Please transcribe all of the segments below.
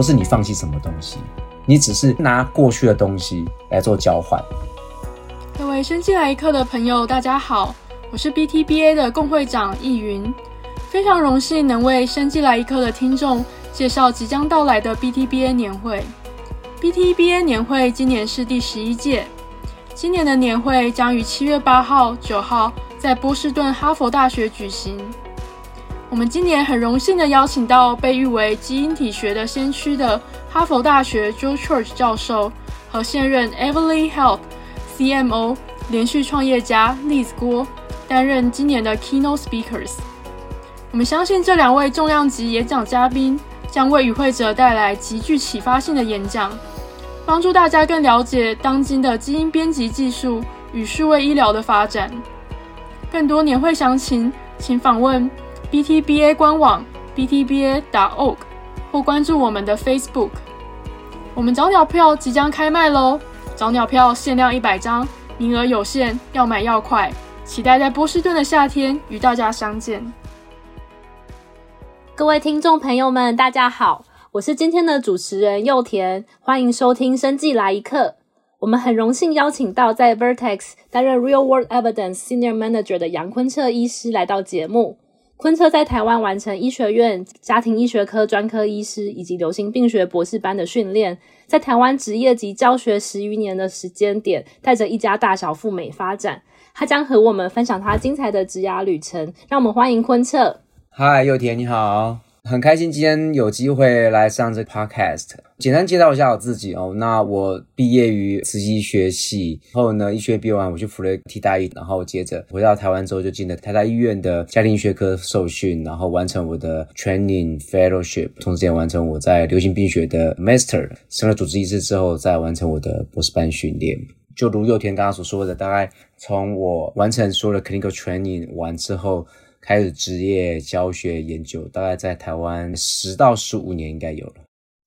不是你放弃什么东西，你只是拿过去的东西来做交换。各位生技来一刻的朋友，大家好，我是 BTBA 的共会长易云，非常荣幸能为生技来一刻的听众介绍即将到来的 BTBA 年会。BTBA 年会今年是第十一届，今年的年会将于七月八号、九号在波士顿哈佛大学举行。我们今年很荣幸的邀请到被誉为基因体学的先驱的哈佛大学 Joe Church 教授和现任 Everly Health CMO 连续创业家 Liz 郭担任今年的 Keynote Speakers。我们相信这两位重量级演讲嘉宾将为与会者带来极具启发性的演讲。帮助大家更了解当今的基因编辑技术与数位医疗的发展。更多年会详情，请访问 BTBA 官网 btba.org 或关注我们的 Facebook。我们早鸟票即将开卖喽！早鸟票限量一百张，名额有限，要买要快。期待在波士顿的夏天与大家相见。各位听众朋友们，大家好。我是今天的主持人祐田，欢迎收听《生计来一课》。我们很荣幸邀请到在 Vertex 担任 Real World Evidence Senior Manager 的杨坤彻医师来到节目。坤彻在台湾完成医学院家庭医学科专科医师以及流行病学博士班的训练，在台湾职业及教学十余年的时间点，带着一家大小赴美发展。他将和我们分享他精彩的职涯旅程。让我们欢迎坤彻。嗨，幼田，你好。很开心今天有机会来上这个 podcast。简单介绍一下我自己哦。那我毕业于慈济学系，后呢，医学毕业完我去辅仁替代役，然后接着回到台湾之后就进了台大医院的家庭医学科受训，然后完成我的 training fellowship，同时也完成我在流行病学的 master，升了主治医师之后再完成我的博士班训练。就如祐田刚刚所说的，大概从我完成所有的 clinical training 完之后。开始职业教学研究，大概在台湾十到十五年应该有了。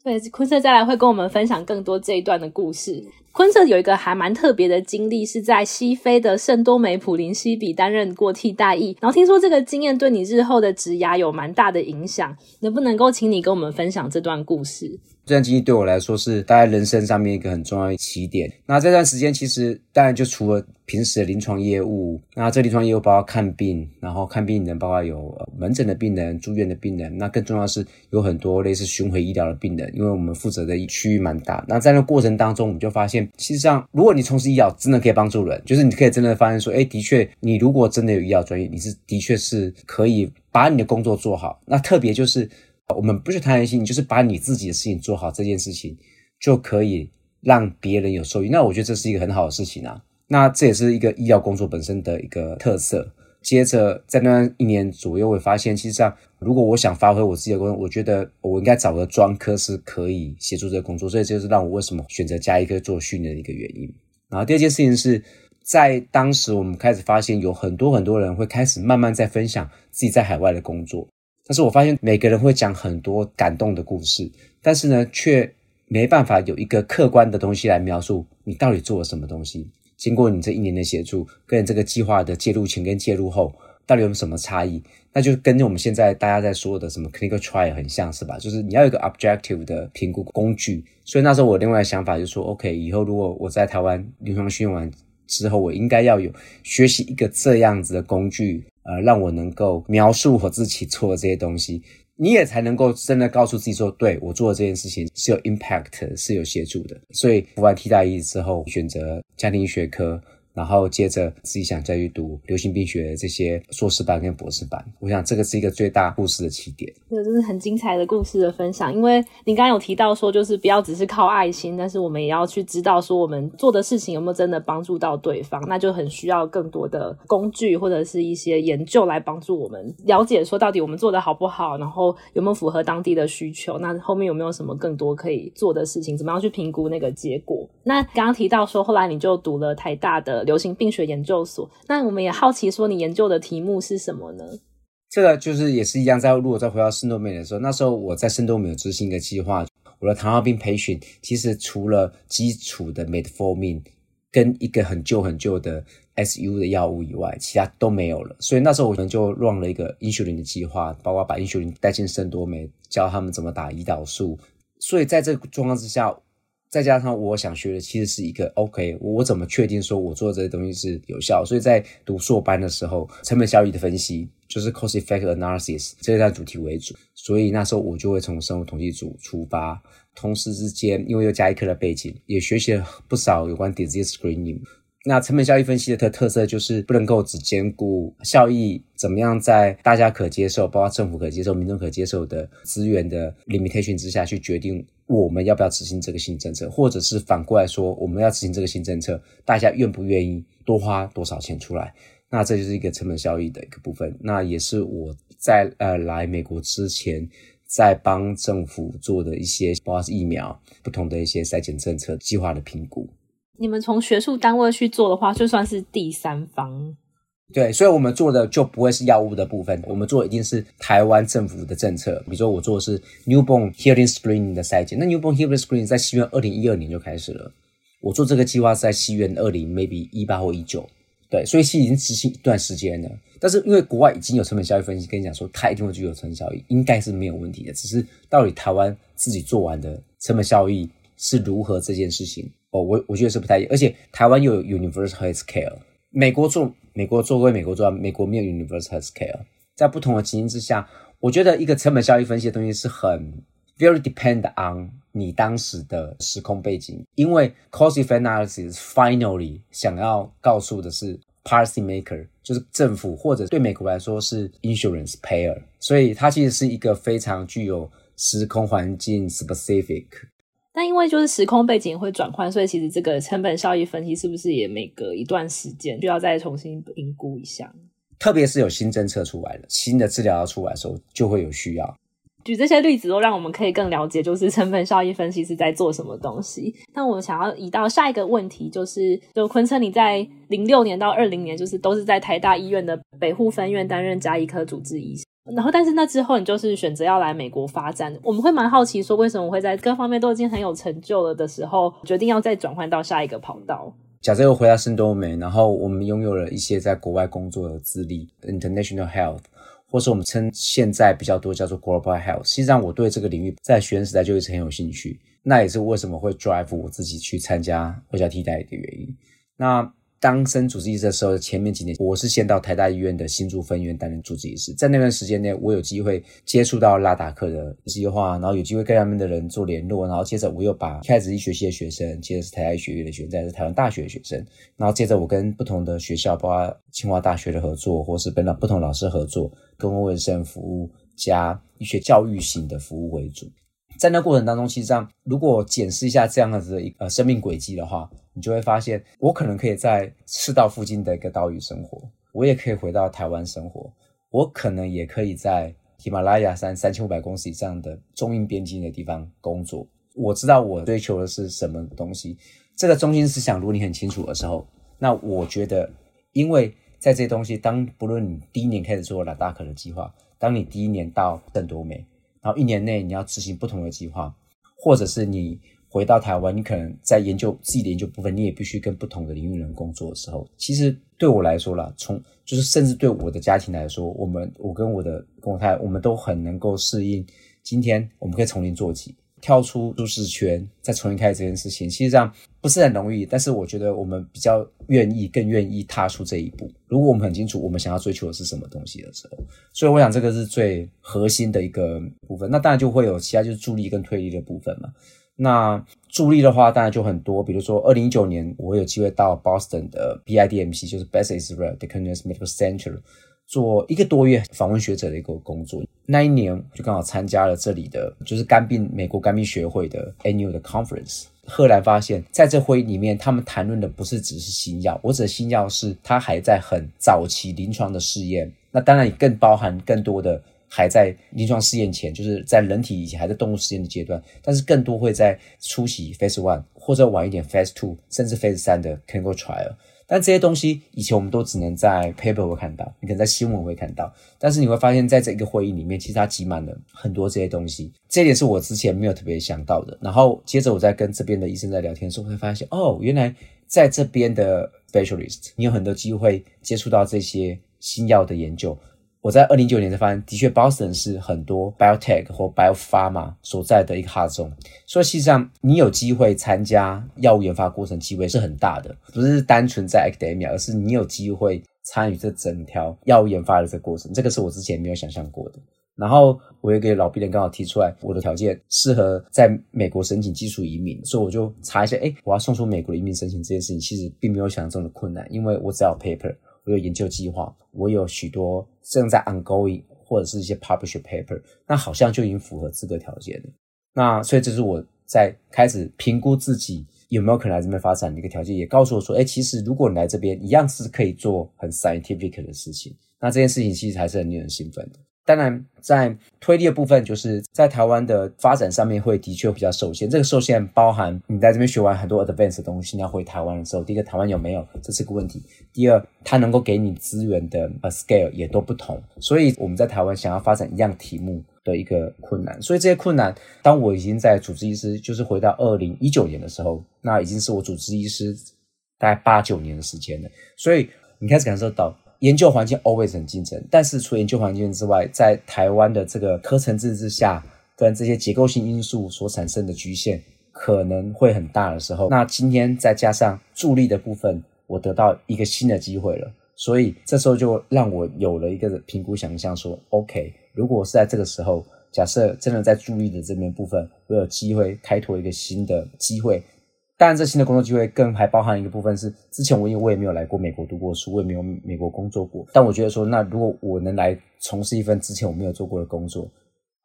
对，坤彻再来会跟我们分享更多这一段的故事。坤彻有一个还蛮特别的经历，是在西非的圣多美普林西比担任过替代役，然后听说这个经验对你日后的职涯有蛮大的影响，能不能够请你跟我们分享这段故事？这段经历对我来说是大概人生上面一个很重要的起点。那这段时间其实当然就除了平时的临床业务，那这临床业务包括看病，然后看病人包括有门诊的病人、住院的病人，那更重要的是有很多类似巡回医疗的病人，因为我们负责的区域蛮大。那在那过程当中，我们就发现，其实上如果你从事医疗，真的可以帮助人，就是你可以真的发现说，哎，的确，你如果真的有医疗专业，你是的确是可以把你的工作做好。那特别就是。我们不是贪心，就是把你自己的事情做好，这件事情就可以让别人有受益。那我觉得这是一个很好的事情啊。那这也是一个医疗工作本身的一个特色。接着在那一年左右，我会发现，其实上如果我想发挥我自己的工作，我觉得我应该找个专科是可以协助这个工作。所以这就是让我为什么选择加医科做训练的一个原因。然后第二件事情是在当时我们开始发现有很多很多人会开始慢慢在分享自己在海外的工作。但是我发现每个人会讲很多感动的故事，但是呢，却没办法有一个客观的东西来描述你到底做了什么东西。经过你这一年的协助，跟这个计划的介入前跟介入后，到底有什么差异？那就跟我们现在大家在说的什么 clinical trial 很像是吧？就是你要有一个 objective 的评估工具。所以那时候我另外的想法就是说，OK，以后如果我在台湾临床训练完之后，我应该要有学习一个这样子的工具。呃，让我能够描述我自己做的这些东西，你也才能够真的告诉自己说，对，我做的这件事情是有 impact，是有协助的。所以服完替代役之后，选择家庭学科。然后接着自己想再去读流行病学这些硕士班跟博士班，我想这个是一个最大故事的起点。这个真是很精彩的故事的分享。因为你刚刚有提到说，就是不要只是靠爱心，但是我们也要去知道说，我们做的事情有没有真的帮助到对方，那就很需要更多的工具或者是一些研究来帮助我们了解说到底我们做的好不好，然后有没有符合当地的需求，那后面有没有什么更多可以做的事情，怎么样去评估那个结果？那刚刚提到说，后来你就读了台大的。流行病学研究所，那我们也好奇说，你研究的题目是什么呢？这个就是也是一样，在如果再回到圣多美的时候，那时候我在圣多美有执行一个计划，我的糖尿病培训其实除了基础的 Metformin 跟一个很旧很旧的 SU 的药物以外，其他都没有了。所以那时候我们就 run 了一个英雄林的计划，包括把英雄林带进圣多美，教他们怎么打胰岛素。所以在这个状况之下，再加上我想学的其实是一个 OK，我怎么确定说我做这些东西是有效？所以在读硕班的时候，成本效益的分析就是 cost effect analysis 这一段主题为主，所以那时候我就会从生物统计组出发，同时之间因为又加一科的背景，也学习了不少有关 disease screening。那成本效益分析的特特色就是不能够只兼顾效益怎么样在大家可接受，包括政府可接受、民众可接受的资源的 limitation 之下去决定我们要不要执行这个新政策，或者是反过来说我们要执行这个新政策，大家愿不愿意多花多少钱出来？那这就是一个成本效益的一个部分。那也是我在呃来美国之前在帮政府做的一些，包括是疫苗不同的一些筛检政策计划的评估。你们从学术单位去做的话，就算是第三方。对，所以我们做的就不会是药物的部分，我们做的一定是台湾政府的政策。比如说，我做的是 Newborn Hearing Screening 的筛检，那 Newborn Hearing Screening 在西元二零一二年就开始了。我做这个计划是在西元二零 maybe 一八或一九，对，所以是已经执行一段时间了。但是因为国外已经有成本效益分析，跟你讲说它一定会具有成本效益，应该是没有问题的。只是到底台湾自己做完的成本效益是如何这件事情。哦，我我觉得是不太一样，而且台湾有 universal health care，美国做美国做归美国做，美国没有 universal health care，在不同的情形之下，我觉得一个成本效益分析的东西是很 very depend on 你当时的时空背景，因为 cost effect analysis finally 想要告诉的是 policy maker，就是政府或者对美国来说是 insurance payer，所以它其实是一个非常具有时空环境 specific。但因为就是时空背景会转换，所以其实这个成本效益分析是不是也每隔一段时间需要再重新评估一下？特别是有新政策出来了，新的治疗要出来的时候，就会有需要。举这些例子都让我们可以更了解，就是成本效益分析是在做什么东西。那我们想要移到下一个问题，就是就坤策你在零六年到二零年，就是都是在台大医院的北护分院担任加医科主治医生。然后，但是那之后，你就是选择要来美国发展。我们会蛮好奇，说为什么会在各方面都已经很有成就了的时候，决定要再转换到下一个跑道？假设又回到圣多美，然后我们拥有了一些在国外工作的资历，international health，或是我们称现在比较多叫做 global health。实际上，我对这个领域在学生时代就一直很有兴趣，那也是为什么会 drive 我自己去参加卫教替代的原因。那。当升主治医师的时候，前面几年我是先到台大医院的新竹分院担任主治医师，在那段时间内，我有机会接触到拉达克的计划，然后有机会跟他们的人做联络，然后接着我又把开始医学系的学生，接着是台大医学院的学生，再是台湾大学的学生，然后接着我跟不同的学校，包括清华大学的合作，或是跟不同老师合作，公共卫生服务加医学教育型的服务为主。在那过程当中，其实上如果检视一下这样子的一个生命轨迹的话，你就会发现，我可能可以在赤道附近的一个岛屿生活，我也可以回到台湾生活，我可能也可以在喜马拉雅山三千五百公里以上的中印边境的地方工作。我知道我追求的是什么东西，这个中心思想如果你很清楚的时候，那我觉得，因为在这东西，当不论你第一年开始做拉达克的计划，当你第一年到邓多美。然后一年内你要执行不同的计划，或者是你回到台湾，你可能在研究自己的研究部分，你也必须跟不同的领域人工作的时候，其实对我来说啦，从就是甚至对我的家庭来说，我们我跟我的跟我太太，我们都很能够适应，今天我们可以从零做起。跳出舒适圈，再重新开始这件事情，其实上不是很容易。但是我觉得我们比较愿意，更愿意踏出这一步。如果我们很清楚我们想要追求的是什么东西的时候，所以我想这个是最核心的一个部分。那当然就会有其他就是助力跟推力的部分嘛。那助力的话，当然就很多，比如说二零一九年我有机会到 Boston 的 BIDMC，就是 Beth Israel Deaconess Medical Center。做一个多月访问学者的一个工作，那一年就刚好参加了这里的，就是肝病美国肝病学会的 annual 的 conference。赫然发现，在这会议里面，他们谈论的不是只是新药，我指的新药是它还在很早期临床的试验，那当然也更包含更多的还在临床试验前，就是在人体以前还在动物试验的阶段，但是更多会在出席 phase one 或者晚一点 phase two 甚至 phase 三的 clinical trial。但这些东西以前我们都只能在 paper 会看到，你可能在新闻会看到，但是你会发现在这一个会议里面，其实它挤满了很多这些东西。这一点是我之前没有特别想到的。然后接着我在跟这边的医生在聊天的时候，会发现哦，原来在这边的 specialist，你有很多机会接触到这些新药的研究。我在二零一九年才发现，的确，Boston 是很多 biotech 或 biopharma 所在的一个 hot zone，所以实际上你有机会参加药物研发过程，机会是很大的，不是单纯在 academia，而是你有机会参与这整条药物研发的这个过程，这个是我之前没有想象过的。然后我有一个老病人刚好提出来，我的条件适合在美国申请技术移民，所以我就查一下，诶，我要送出美国的移民申请这件事情，其实并没有想象中的困难，因为我只要 paper。我有研究计划，我有许多正在 ongoing 或者是一些 publish paper，那好像就已经符合资格条件了。那所以这是我在开始评估自己有没有可能来这边发展的一个条件，也告诉我说，哎，其实如果你来这边，一样是可以做很 scientific 的事情。那这件事情其实还是很令人兴奋的。当然，在推力的部分，就是在台湾的发展上面会的确比较受限。这个受限包含你在这边学完很多 advanced 的东西，你要回台湾的时候，第一个台湾有没有，这是个问题；第二，它能够给你资源的 scale 也都不同。所以我们在台湾想要发展一样题目的一个困难。所以这些困难，当我已经在主治医师，就是回到二零一九年的时候，那已经是我主治医师大概八九年的时间了。所以你开始感受到。研究环境 always 很竞争，但是除研究环境之外，在台湾的这个科层制之下，跟这些结构性因素所产生的局限可能会很大的时候，那今天再加上助力的部分，我得到一个新的机会了，所以这时候就让我有了一个评估想象，说 OK，如果是在这个时候，假设真的在助力的这边部分，我有机会开拓一个新的机会。当然，这新的工作机会更还包含一个部分是，之前我因为我也没有来过美国读过书，我也没有美国工作过。但我觉得说，那如果我能来从事一份之前我没有做过的工作，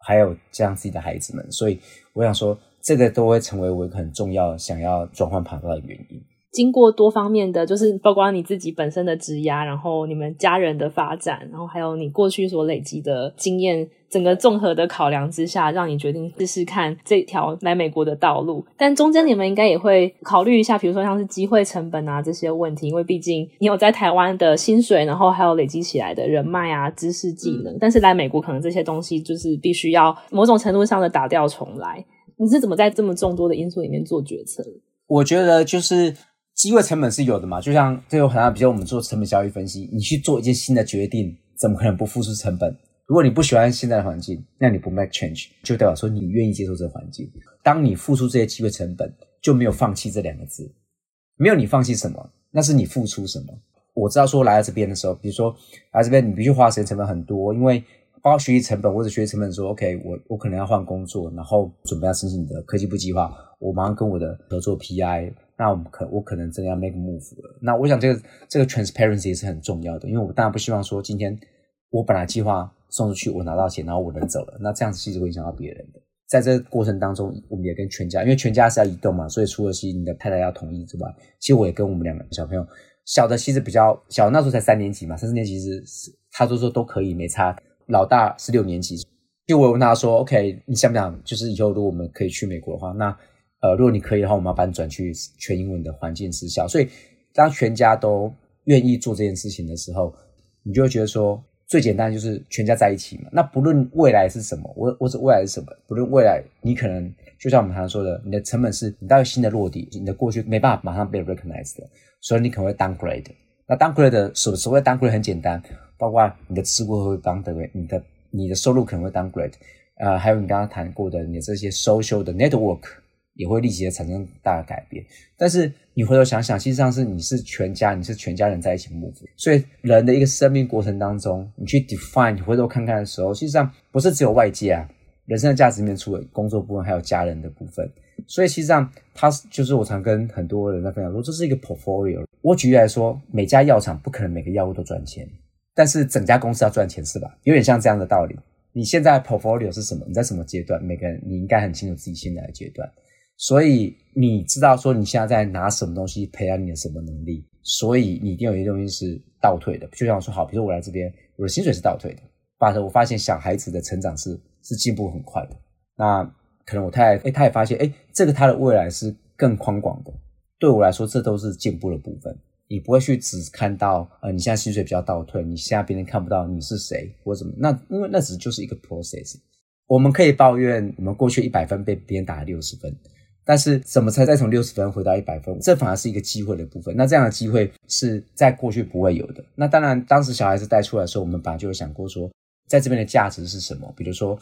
还有这样自己的孩子们，所以我想说，这个都会成为我很重要想要转换跑道的原因。经过多方面的，就是包括你自己本身的职压，然后你们家人的发展，然后还有你过去所累积的经验，整个综合的考量之下，让你决定试试看这条来美国的道路。但中间你们应该也会考虑一下，比如说像是机会成本啊这些问题，因为毕竟你有在台湾的薪水，然后还有累积起来的人脉啊、知识技能，但是来美国可能这些东西就是必须要某种程度上的打掉重来。你是怎么在这么众多的因素里面做决策？我觉得就是。机会成本是有的嘛，就像这有很大，比如我们做成本效益分析，你去做一件新的决定，怎么可能不付出成本？如果你不喜欢现在的环境，那你不 make change，就代表说你愿意接受这个环境。当你付出这些机会成本，就没有放弃这两个字，没有你放弃什么，那是你付出什么。我知道说来到这边的时候，比如说来这边，你必须花时间成本很多，因为包括学习成本或者学习成本说，OK，我我可能要换工作，然后准备要申请你的科技部计划，我马上跟我的合作 PI。那我们可我可能真的要 make move 了。那我想这个这个 transparency 也是很重要的，因为我当然不希望说今天我本来计划送出去，我拿到钱，然后我人走了，那这样子其实会影响到别人的。在这过程当中，我们也跟全家，因为全家是要移动嘛，所以除了是你的太太要同意之外，其实我也跟我们两个小朋友，小的其实比较小，那时候才三年级嘛，三四年级是他都说都可以没差。老大是六年级，就我问他说，OK，你想不想就是以后如果我们可以去美国的话，那。呃，如果你可以的话，我们要把你转去全英文的环境私校。所以，当全家都愿意做这件事情的时候，你就会觉得说，最简单就是全家在一起嘛。那不论未来是什么，我我指未来是什么，不论未来，你可能就像我们常常说的，你的成本是你到新的落地，你的过去没办法马上被 recognized 的，所以你可能会 downgrade。那 downgrade 的所所谓 downgrade 很简单，包括你的职位会帮的你的你的收入可能会 downgrade，呃，还有你刚刚谈过的你的这些 social 的 network。也会立即的产生大的改变，但是你回头想想，实际上是你是全家，你是全家人在一起 move，所以人的一个生命过程当中，你去 define，你回头看看的时候，实际上不是只有外界啊，人生的价值里面除了工作部分，还有家人的部分，所以实际上它就是我常跟很多人在分享说，这是一个 portfolio。我举例来说，每家药厂不可能每个药物都赚钱，但是整家公司要赚钱是吧？有点像这样的道理。你现在 portfolio 是什么？你在什么阶段？每个人你应该很清楚自己现在的阶段。所以你知道说你现在在拿什么东西培养你的什么能力，所以你一定有一些东西是倒退的。就像我说好，比如说我来这边，我的薪水是倒退的，但是我发现小孩子的成长是是进步很快的。那可能我太太，诶，他也发现，诶，这个他的未来是更宽广的。对我来说，这都是进步的部分。你不会去只看到，呃，你现在薪水比较倒退，你现在别人看不到你是谁或怎么。那因为那只就是一个 process。我们可以抱怨我们过去一百分被别人打了六十分。但是怎么才再从六十分回到一百分？这反而是一个机会的部分。那这样的机会是在过去不会有的。那当然，当时小孩子带出来的时候，我们本来就有想过说，在这边的价值是什么？比如说，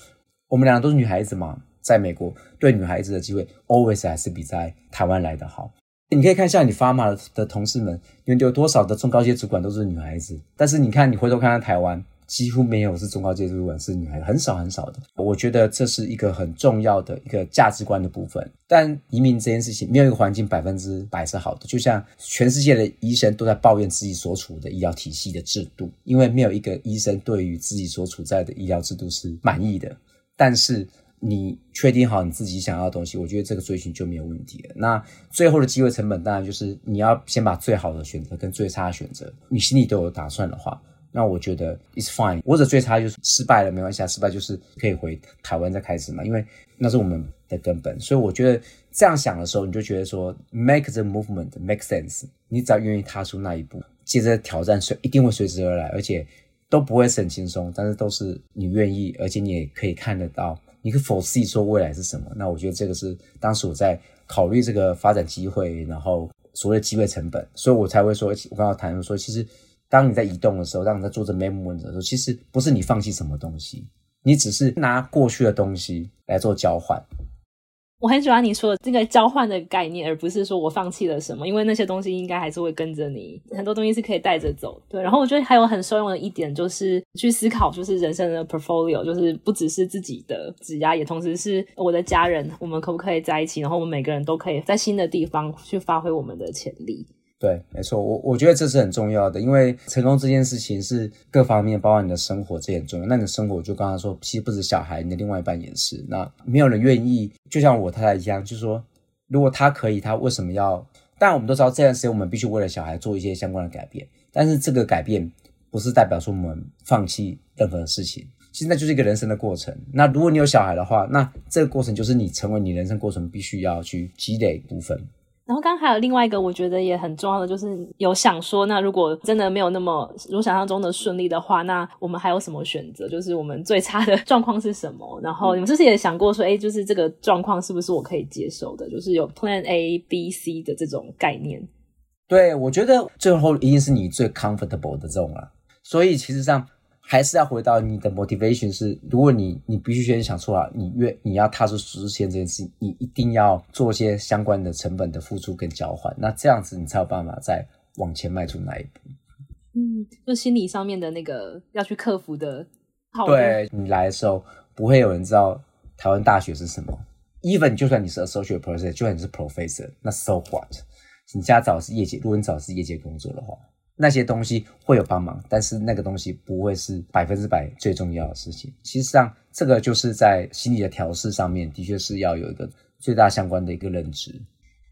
我们两个都是女孩子嘛，在美国对女孩子的机会 always 还是比在台湾来的好。你可以看一下你发码的同事们，有有多少的中高阶主管都是女孩子？但是你看，你回头看看台湾，几乎没有是中高阶主管是女孩子，很少很少的。我觉得这是一个很重要的一个价值观的部分。但移民这件事情，没有一个环境百分之百是好的。就像全世界的医生都在抱怨自己所处的医疗体系的制度，因为没有一个医生对于自己所处在的医疗制度是满意的。但是。你确定好你自己想要的东西，我觉得这个追寻就没有问题了。那最后的机会成本，当然就是你要先把最好的选择跟最差的选择，你心里都有打算的话，那我觉得 it's fine。或者最差就是失败了，没关系啊，失败就是可以回台湾再开始嘛，因为那是我们的根本。所以我觉得这样想的时候，你就觉得说 make the movement make sense。你只要愿意踏出那一步，接着挑战随一定会随之而来，而且都不会是很轻松，但是都是你愿意，而且你也可以看得到。你可以 foresee 说未来是什么？那我觉得这个是当时我在考虑这个发展机会，然后所谓机会成本，所以我才会说，我刚刚谈说，其实当你在移动的时候，当你在做这 movement 的时候，其实不是你放弃什么东西，你只是拿过去的东西来做交换。我很喜欢你说的这个交换的概念，而不是说我放弃了什么，因为那些东西应该还是会跟着你，很多东西是可以带着走。对，然后我觉得还有很受用的一点就是去思考，就是人生的 portfolio，就是不只是自己的指压，也同时是我的家人，我们可不可以在一起？然后我们每个人都可以在新的地方去发挥我们的潜力。对，没错，我我觉得这是很重要的，因为成功这件事情是各方面，包括你的生活，这也很重要。那你的生活，就刚刚说，其实不止小孩，你的另外一半也是。那没有人愿意，就像我太太一样，就是说，如果他可以，他为什么要？当然，我们都知道这段时间我们必须为了小孩做一些相关的改变，但是这个改变不是代表说我们放弃任何的事情，其实那就是一个人生的过程。那如果你有小孩的话，那这个过程就是你成为你人生过程必须要去积累部分。然后刚刚还有另外一个，我觉得也很重要的，就是有想说，那如果真的没有那么如想象中的顺利的话，那我们还有什么选择？就是我们最差的 状况是什么？然后你们是不是也想过说，哎，就是这个状况是不是我可以接受的？就是有 Plan A、B、C 的这种概念。对，我觉得最后一定是你最 comfortable 的这种了。所以其实上。还是要回到你的 motivation 是，如果你你必须先想出来，你越你要踏出实现这件事，你一定要做一些相关的成本的付出跟交换，那这样子你才有办法再往前迈出那一步。嗯，就心理上面的那个要去克服的。对，你来的时候，不会有人知道台湾大学是什么，even 就算你是 associate professor，就算你是 professor，那 so what？你家找的是业界，如果你找的是业界工作的话。那些东西会有帮忙，但是那个东西不会是百分之百最重要的事情。其实上，这个就是在心理的调试上面，的确是要有一个最大相关的一个认知。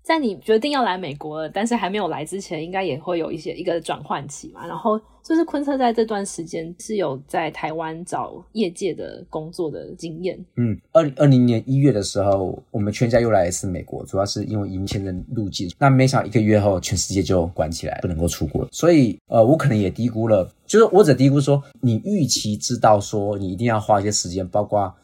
在你决定要来美国了，但是还没有来之前，应该也会有一些一个转换期嘛。然后就是昆特在这段时间是有在台湾找业界的工作的经验。嗯，二零二零年一月的时候，我们全家又来一次美国，主要是因为移民签证入境。那没想到一个月后，全世界就关起来，不能够出国。所以呃，我可能也低估了，就是我只低估说，你预期知道说你一定要花一些时间，包括。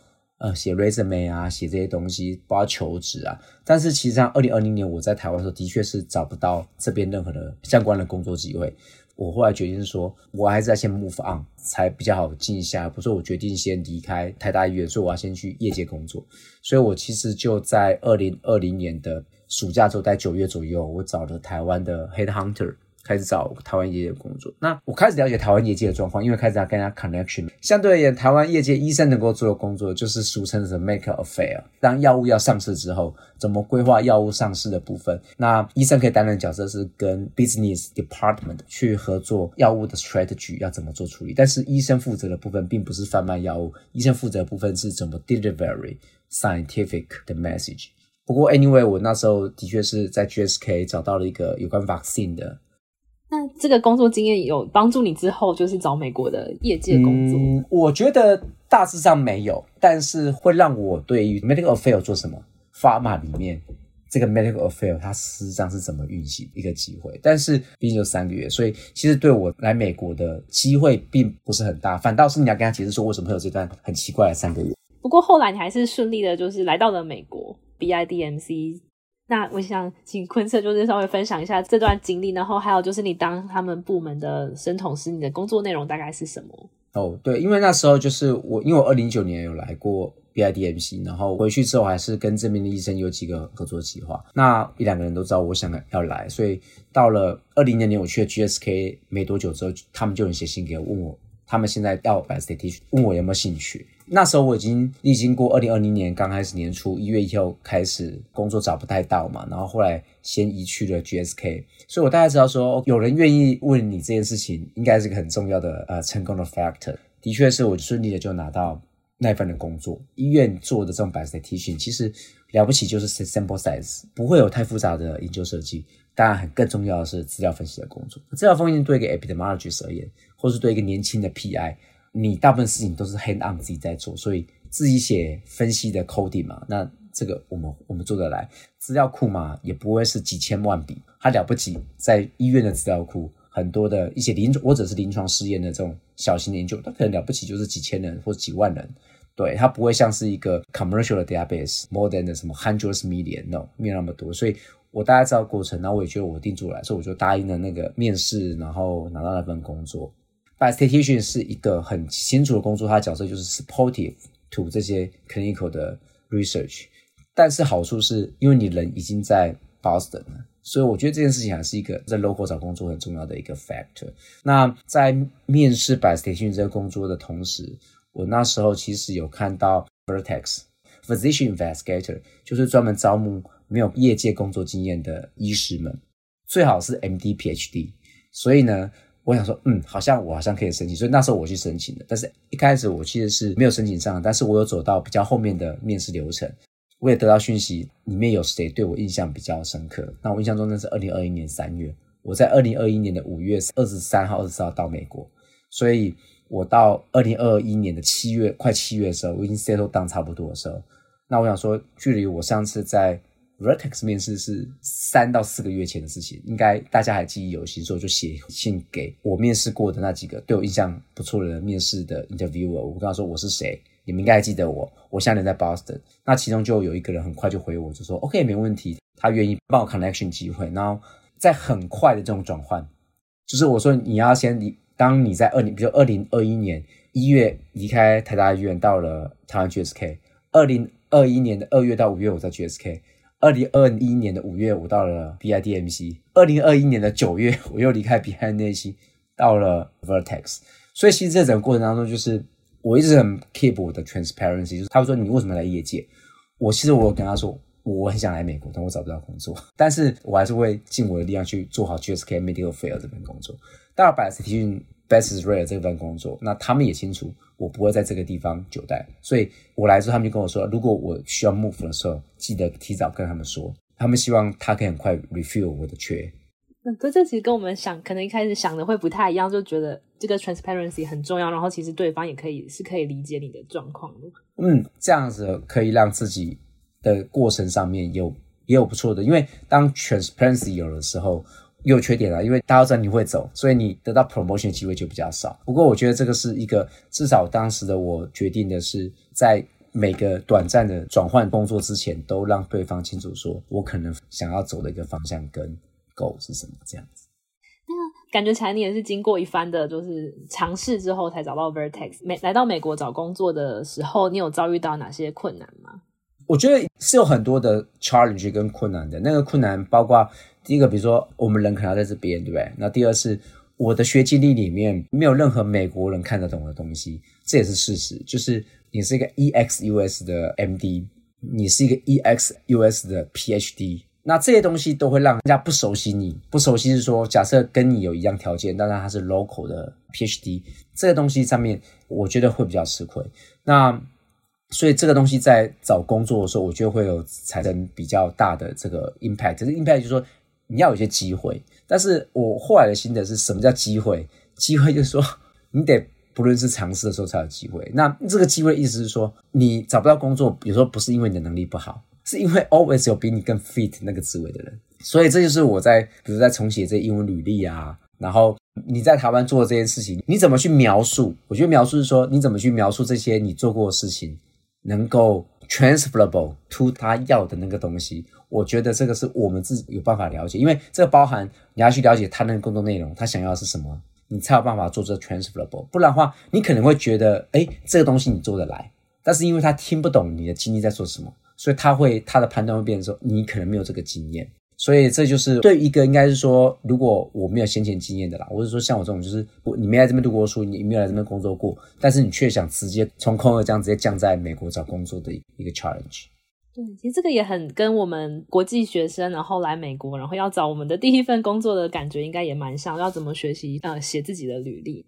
呃，写 resume 啊，写这些东西，包括求职啊。但是其实上，二零二零年我在台湾的时候，的确是找不到这边任何的相关的工作机会。我后来决定说，我还是要先 move on，才比较好静下。不是我决定先离开台大医院，所以我要先去业界工作。所以我其实就在二零二零年的暑假之后，在九月左右，我找了台湾的 headhunter。开始找台湾业界的工作。那我开始了解台湾业界的状况，因为开始要跟人家 connection。相对而言，台湾业界医生能够做的工作，就是俗称的 make a affair。当药物要上市之后，怎么规划药物上市的部分？那医生可以担任角色是跟 business department 去合作，药物的 strategy 要怎么做处理。但是医生负责的部分并不是贩卖药物，医生负责的部分是怎么 delivery scientific 的 message。不过 anyway，我那时候的确是在 GSK 找到了一个有关 vaccine 的。那这个工作经验有帮助你之后就是找美国的业界工作？嗯，我觉得大致上没有，但是会让我对于 medical affair 做什么，pharma 里面这个 medical affair 它实际上是怎么运行一个机会。但是毕竟就三个月，所以其实对我来美国的机会并不是很大，反倒是你要跟他解释说为什么会有这段很奇怪的三个月。不过后来你还是顺利的，就是来到了美国 BIDMC。那我想请坤策就是稍微分享一下这段经历，然后还有就是你当他们部门的生统师，你的工作内容大概是什么？哦，对，因为那时候就是我，因为我二零一九年有来过 BIDMC，然后回去之后还是跟这边的医生有几个合作计划，那一两个人都知道我想要来，所以到了二零年年我去了 GSK 没多久之后，他们就有写信给我，问我他们现在要白色 t 恤问我有没有兴趣。那时候我已经历经过二零二零年刚开始年初一月一号开始工作找不太到嘛，然后后来先移去了 GSK，所以我大概知道说有人愿意问你这件事情，应该是个很重要的呃成功的 factor。的确是我顺利的就拿到那份的工作。医院做的这种 biostatistician 其实了不起就是 sample size，不会有太复杂的研究设计。当然，很更重要的是资料分析的工作。资料分析对一个 epidemiologist 而言，或是对一个年轻的 PI。你大部分事情都是 hand on 自己在做，所以自己写分析的 coding 嘛，那这个我们我们做得来。资料库嘛，也不会是几千万笔，它了不起，在医院的资料库，很多的一些临床或者是临床试验的这种小型的研究，它可能了不起就是几千人或者几万人，对，它不会像是一个 commercial 的 database，more than 什么 hundreds million，no，没有那么多。所以我大概知道过程，然后我也觉得我定住了，所以我就答应了那个面试，然后拿到那份工作。Biostatistician 是一个很清楚的工作，它的角色就是 supportive to 这些 clinical 的 research。但是好处是因为你人已经在 Boston 了，所以我觉得这件事情还是一个在 local 找工作很重要的一个 factor。那在面试 Biostatistician 这个工作的同时，我那时候其实有看到 Vertex Physician Investigator，就是专门招募没有业界工作经验的医师们，最好是 MD PhD。所以呢。我想说，嗯，好像我好像可以申请，所以那时候我去申请的。但是一开始我其实是没有申请上，但是我有走到比较后面的面试流程，我也得到讯息，里面有谁对我印象比较深刻。那我印象中那是二零二一年三月，我在二零二一年的五月二十三号、二十四号到美国，所以我到二零二一年的七月，快七月的时候，我已经 settle down 差不多的时候，那我想说，距离我上次在 Vertex 面试是三到四个月前的事情，应该大家还记忆犹新，所以我就写信给我面试过的那几个对我印象不错的人面试的 interviewer，我跟他说我是谁，你们应该还记得我，我现在人在 Boston。那其中就有一个人很快就回我，就说 OK 没问题，他愿意帮我 connection 机会。然后在很快的这种转换，就是我说你要先离，当你在二零，比如二零二一年一月离开台大医院到了台湾 GSK，二零二一年的二月到五月我在 GSK。二零二一年的五月，我到了 BIDMC。二零二一年的九月，我又离开 BIDMC，到了 Vertex。所以，其实这整个过程当中，就是我一直很 keep 我的 transparency。就是他会说你为什么来业界？我其实我有跟他说，我很想来美国，但我找不到工作。但是我还是会尽我的力量去做好 GSK Medical Fair 这份工作。到了百时基因 Best is Rare 这份工作，那他们也清楚。我不会在这个地方久待，所以我来之后，他们就跟我说，如果我需要 move 的时候，记得提早跟他们说。他们希望他可以很快 refill 我的缺。嗯，对，这其实跟我们想，可能一开始想的会不太一样，就觉得这个 transparency 很重要，然后其实对方也可以是可以理解你的状况的。嗯，这样子可以让自己的过程上面有也有不错的，因为当 transparency 有的时候。有缺点啊，因为大家都知道你会走，所以你得到 promotion 的机会就比较少。不过我觉得这个是一个，至少当时的我决定的是，在每个短暂的转换工作之前，都让对方清楚说我可能想要走的一个方向跟 goal 是什么这样子。那感觉起来你也是经过一番的，就是尝试之后才找到 Vertex。美来到美国找工作的时候，你有遭遇到哪些困难吗？我觉得是有很多的 challenge 跟困难的。那个困难包括。第一个，比如说我们人可能要在这边，对不对？那第二是我的学经历里面没有任何美国人看得懂的东西，这也是事实。就是你是一个 EXUS 的 MD，你是一个 EXUS 的 PhD，那这些东西都会让人家不熟悉你。不熟悉是说，假设跟你有一样条件，但是他是 local 的 PhD，这个东西上面我觉得会比较吃亏。那所以这个东西在找工作的时候，我觉得会有产生比较大的这个 impact。这个 impact 就是说。你要有些机会，但是我后来的心得是什么叫机会？机会就是说，你得不论是尝试的时候才有机会。那这个机会意思是说，你找不到工作，有时候不是因为你的能力不好，是因为 always 有比你更 fit 那个职位的人。所以这就是我在，比如在重写这英文履历啊，然后你在台湾做的这件事情，你怎么去描述？我觉得描述是说，你怎么去描述这些你做过的事情，能够 transferable to 他要的那个东西。我觉得这个是我们自己有办法了解，因为这个包含你要去了解他那个工作内容，他想要的是什么，你才有办法做这 transferable。不然的话，你可能会觉得，哎，这个东西你做得来，但是因为他听不懂你的经历在做什么，所以他会他的判断会变成说，你可能没有这个经验。所以这就是对一个应该是说，如果我没有先前经验的啦，或者说像我这种，就是你没来这边读过书，你没有来这边工作过，但是你却想直接从空而降，直接降在美国找工作的一个 challenge。对，其实这个也很跟我们国际学生然后来美国，然后要找我们的第一份工作的感觉应该也蛮像，要怎么学习呃写自己的履历。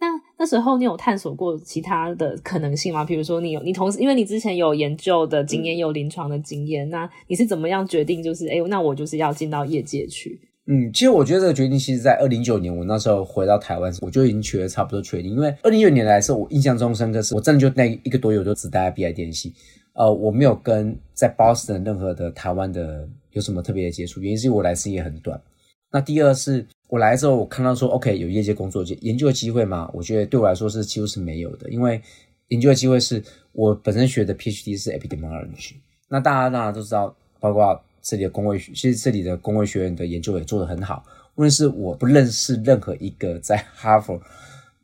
那那时候你有探索过其他的可能性吗？比如说你有你同时，因为你之前有研究的经验，有临床的经验，那你是怎么样决定？就是哎，那我就是要进到业界去。嗯，其实我觉得这个决定，其实在二零一九年，我那时候回到台湾，我就已经觉得差不多确定。因为二零一九年来的时候，我印象中深刻是，我真的就那一个多月，我就只待在 BI 电系，呃，我没有跟在 Boston 任何的台湾的有什么特别的接触，原因是我来时间也很短。那第二是。我来之后，我看到说，OK，有业界工作、研究的机会吗？我觉得对我来说是几乎是没有的，因为研究的机会是我本身学的 PhD 是 Epidemiology。那大家当然都知道，包括这里的公卫，其实这里的公卫学院的研究也做得很好。无论是我不认识任何一个在哈佛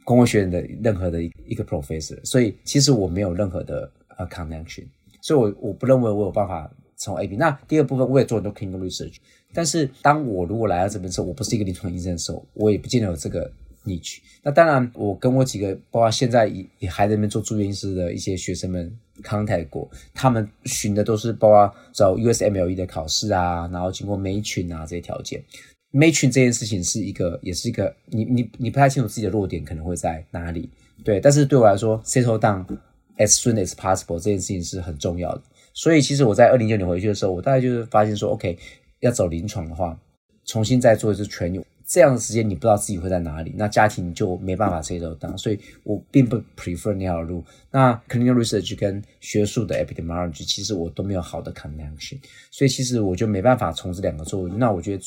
公卫学院的任何的一个 professor，所以其实我没有任何的呃 connection，所以我我不认为我有办法从 AB。那第二部分我也做很多 clinical research。但是，当我如果来到这边时候，我不是一个临床医生的时候，我也不见得有这个 niche。那当然，我跟我几个，包括现在也也还在那边做住院医师的一些学生们 contact 过，他们寻的都是包括找 USMLE 的考试啊，然后经过 matching 啊这些条件。matching 这件事情是一个，也是一个，你你你不太清楚自己的弱点可能会在哪里，对。但是对我来说，settle down as soon as possible 这件事情是很重要的。所以，其实我在二零一九年回去的时候，我大概就是发现说，OK。要走临床的话，重新再做一次 training，这样的时间你不知道自己会在哪里，那家庭就没办法 settle down，所以我并不 prefer 那条路。那 clinical research 跟学术的 epidemiology 其实我都没有好的 connection，所以其实我就没办法从这两个做。那我觉得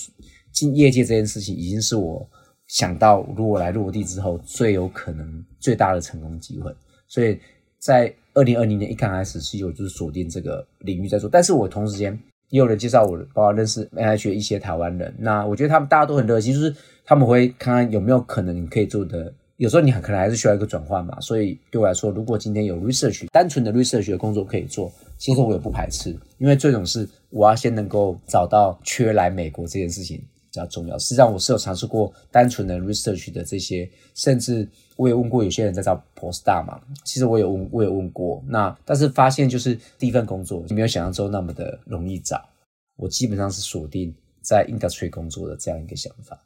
进业界这件事情已经是我想到如果来落地之后最有可能最大的成功机会。所以在二零二零年一刚开始，其实我就是锁定这个领域在做，但是我同时间。也有人介绍我，包括认识 NIH 的一些台湾人。那我觉得他们大家都很热心，就是他们会看看有没有可能你可以做的。有时候你很可能还是需要一个转换嘛。所以对我来说，如果今天有 research 单纯的 research 的工作可以做，其实我也不排斥。因为这种是我要先能够找到缺来美国这件事情比较重要。实际上我是有尝试过单纯的 research 的这些，甚至。我也问过有些人在找 postdoc 嘛，其实我有问，我有问过，那但是发现就是第一份工作没有想象中那么的容易找，我基本上是锁定在 industry 工作的这样一个想法，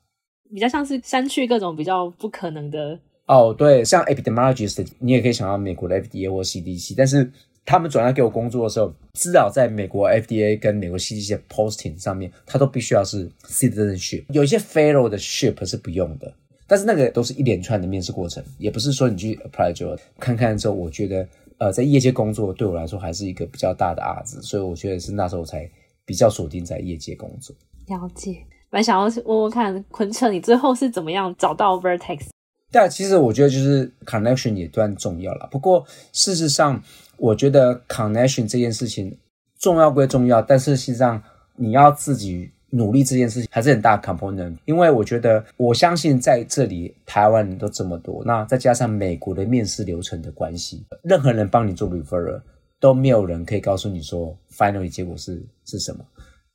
比较像是删去各种比较不可能的哦，对，像 epidemiologist，你也可以想到美国的 FDA 或 CDC，但是他们转来给我工作的时候，至少在美国 FDA 跟美国 CDC 的 posting 上面，他都必须要是 citizenship，有一些 fellow 的 ship 是不用的。但是那个都是一连串的面试过程，也不是说你去 apply 就看看之后，我觉得呃，在业界工作对我来说还是一个比较大的案子，所以我觉得是那时候才比较锁定在业界工作。了解，蛮想要问问看坤彻，你最后是怎么样找到 Vertex？但其实我觉得就是 connection 也算重要了。不过事实上，我觉得 connection 这件事情重要归重要，但是实际上你要自己。努力这件事情还是很大的 component，因为我觉得，我相信在这里台湾人都这么多，那再加上美国的面试流程的关系，任何人帮你做 referral 都没有人可以告诉你说 finally 结果是是什么。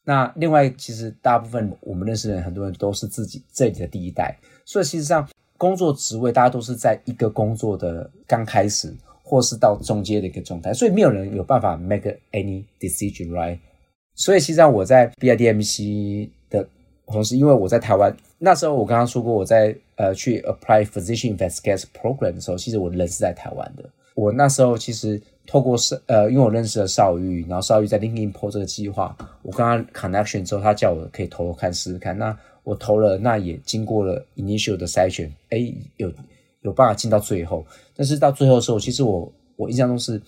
那另外，其实大部分我们认识的人，很多人都是自己这里的第一代，所以其实上工作职位大家都是在一个工作的刚开始，或是到中间的一个状态，所以没有人有办法 make any decision，right？所以，其实上我在 BIDMC 的同时，因为我在台湾那时候，我刚刚说过，我在呃去 apply physician investigator program 的时候，其实我人是在台湾的。我那时候其实透过少呃，因为我认识了邵玉，然后邵玉在 LinkedIn po 这个计划，我跟他 connection 之后，他叫我可以投投看试试看。那我投了，那也经过了 initial 的筛选，诶，有有办法进到最后。但是到最后的时候，其实我我印象中是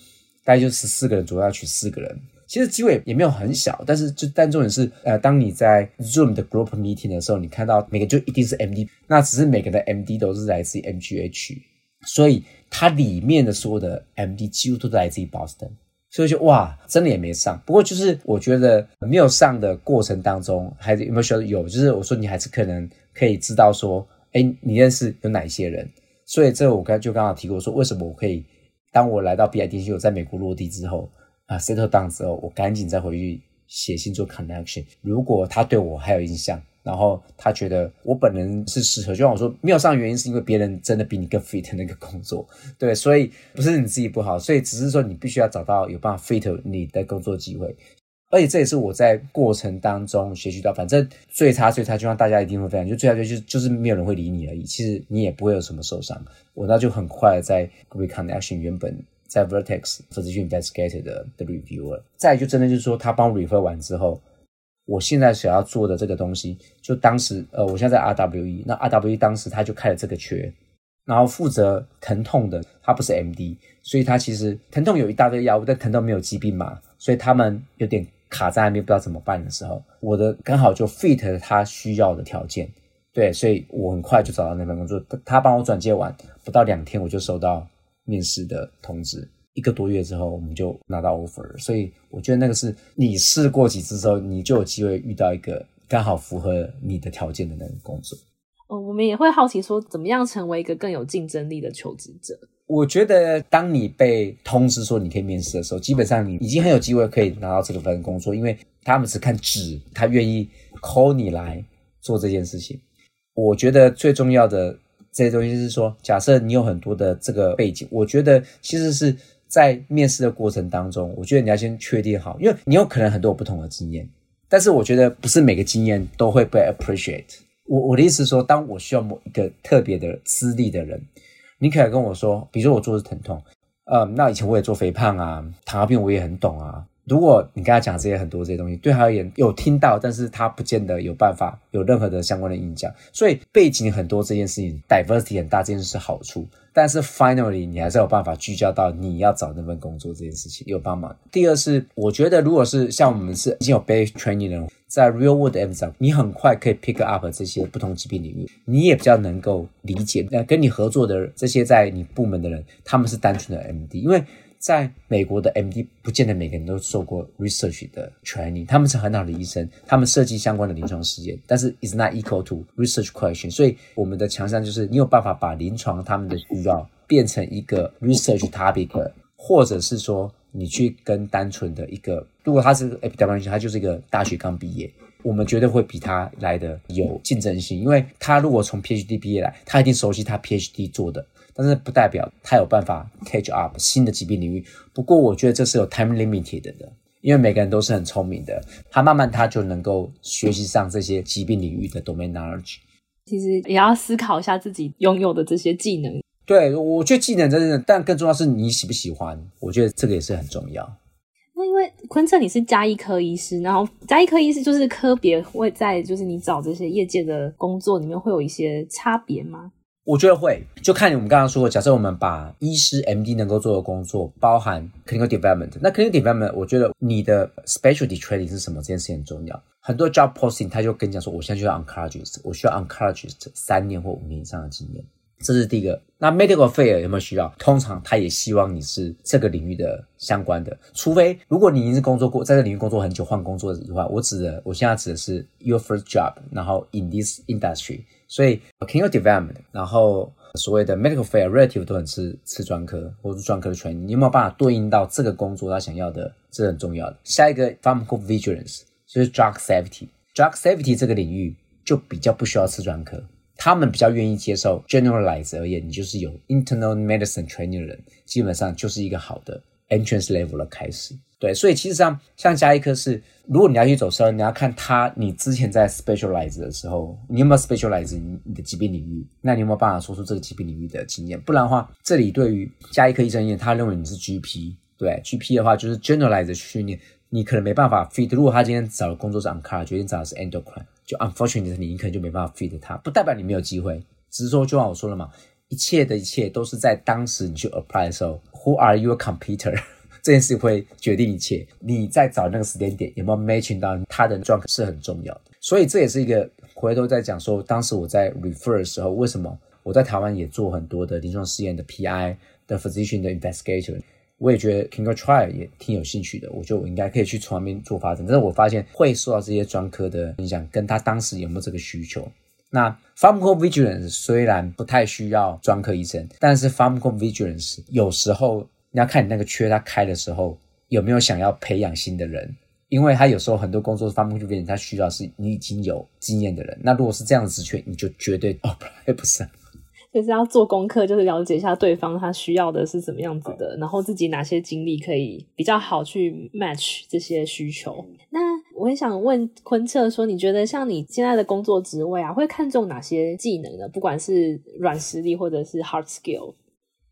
大概就十四个人左右要取四个人。其实机会也没有很小，但是就但重点是，呃，当你在 Zoom 的 Group Meeting 的时候，你看到每个就一定是 MD，那只是每个的 MD 都是来自于 MGH，所以它里面的所有的 MD 几乎都来自于 Boston，所以就哇，真的也没上。不过就是我觉得没有上的过程当中，还是有没有觉得有？就是我说你还是可能可以知道说，哎，你认识有哪些人？所以这我刚就刚好提过说，为什么我可以当我来到 BIDC，我在美国落地之后啊，settle down 之后，我赶紧再回去写信做 connection。如果他对我还有印象。然后他觉得我本人是适合，就像我说，没有上原因是因为别人真的比你更 fit 那个工作，对，所以不是你自己不好，所以只是说你必须要找到有办法 fit 你的工作机会，而且这也是我在过程当中学习到，反正最差最差，就像大家一定会分享，就最差最就是就是没有人会理你而已，其实你也不会有什么受伤，我那就很快在 g r e Connection 原本在 Vertex Physician Investigator 的的 reviewer，再就真的就是说他帮我 refer 完之后。我现在想要做的这个东西，就当时呃，我现在在 RWE，那 RWE 当时他就开了这个缺，然后负责疼痛的他不是 MD，所以他其实疼痛有一大堆药物，但疼痛没有疾病嘛，所以他们有点卡在那边，不知道怎么办的时候，我的刚好就 fit 了他需要的条件，对，所以我很快就找到那份工作，他帮我转接完，不到两天我就收到面试的通知。一个多月之后，我们就拿到 offer，所以我觉得那个是你试过几次之后，你就有机会遇到一个刚好符合你的条件的那个工作。哦，我们也会好奇说，怎么样成为一个更有竞争力的求职者？我觉得，当你被通知说你可以面试的时候，基本上你已经很有机会可以拿到这个份工作，因为他们只看纸，他愿意 call 你来做这件事情。我觉得最重要的这些东西是说，假设你有很多的这个背景，我觉得其实是。在面试的过程当中，我觉得你要先确定好，因为你有可能很多不同的经验，但是我觉得不是每个经验都会被 appreciate。我我的意思是说，当我需要某一个特别的资历的人，你可以跟我说，比如说我做的是疼痛，嗯，那以前我也做肥胖啊，糖尿病我也很懂啊。如果你跟他讲这些很多这些东西，对他而言有听到，但是他不见得有办法有任何的相关的印象。所以背景很多这件事情，diversity 很大这件事是好处，但是 finally 你还是有办法聚焦到你要找那份工作这件事情有帮忙。第二是，我觉得如果是像我们是已经有 base training 的人，在 real world evidence 你很快可以 pick up 这些不同疾病领域，你也比较能够理解，那，跟你合作的这些在你部门的人，他们是单纯的 MD，因为。在美国的 MD 不见得每个人都受过 research 的 training，他们是很好的医生，他们设计相关的临床实验，但是 is not equal to research question。所以我们的强项就是你有办法把临床他们的需要变成一个 research topic，或者是说你去跟单纯的一个，如果他是 MD，他就是一个大学刚毕业，我们绝对会比他来的有竞争性，因为他如果从 PhD 毕业来，他一定熟悉他 PhD 做的。但是不代表他有办法 catch up 新的疾病领域。不过我觉得这是有 time limited 的，因为每个人都是很聪明的，他慢慢他就能够学习上这些疾病领域的 domain knowledge。其实也要思考一下自己拥有的这些技能。对，我觉得技能真的，但更重要是你喜不喜欢。我觉得这个也是很重要。那因为昆策你是加医科医师，然后加医科医师就是科别会在就是你找这些业界的工作里面会有一些差别吗？我觉得会，就看你我们刚刚说，假设我们把医师 MD 能够做的工作包含 clinical development，那 clinical development，我觉得你的 specialty training 是什么？这件事情很重要。很多 job posting 他就跟你讲说，我现在需要 oncologist，我需要 oncologist 三年或五年以上的经验，这是第一个。那 medical f a i r 有没有需要？通常他也希望你是这个领域的相关的，除非如果你已经是工作过，在这个领域工作很久，换工作的话，我指的我现在指的是 your first job，然后 in this industry。所以 clinical development，然后所谓的 medical fair relative 都很吃吃专科或者专科的 training，，你有没有办法对应到这个工作他想要的？这是很重要的。下一个 pharmacovigilance 就是 drug safety，drug safety 这个领域就比较不需要吃专科，他们比较愿意接受 generalize 而言，你就是有 internal medicine training 的人，基本上就是一个好的 entrance level 的开始。对，所以其实上像加一科是，如果你要去走深，你要看他你之前在 specialize 的时候，你有没有 specialize 你的疾病领域？那你有没有办法说出这个疾病领域的经验？不然的话，这里对于加一科医生而言，他认为你是 GP，对 GP 的话就是 generalize 训练，你可能没办法 fit。如果他今天找的工作是 oncology，决定找的是 endocrine，就 unfortunately 你可能就没办法 fit 他，不代表你没有机会，只是说就像我说了嘛，一切的一切都是在当时你去 apply 的时候，Who are your competitor？这件事会决定一切。你在找那个时间点有没有 matching 到他的状况是很重要的。所以这也是一个回头在讲说，当时我在 refer 的时候，为什么我在台湾也做很多的临床试验的 PI 的 physician 的 investigator。我也觉得 clinical trial 也挺有兴趣的，我觉得我应该可以去从那边做发展。但是我发现会受到这些专科的影响，跟他当时有没有这个需求。那 pharmacovigilance 虽然不太需要专科医生，但是 pharmacovigilance 有时候你要看你那个缺他开的时候有没有想要培养新的人，因为他有时候很多工作 pharmacovigilance 他需要是你已经有经验的人。那如果是这样的职缺，你就绝对哦，不是。就是要做功课，就是了解一下对方他需要的是什么样子的，然后自己哪些经历可以比较好去 match 这些需求。那我也想问昆彻说，你觉得像你现在的工作职位啊，会看重哪些技能呢？不管是软实力或者是 hard skill。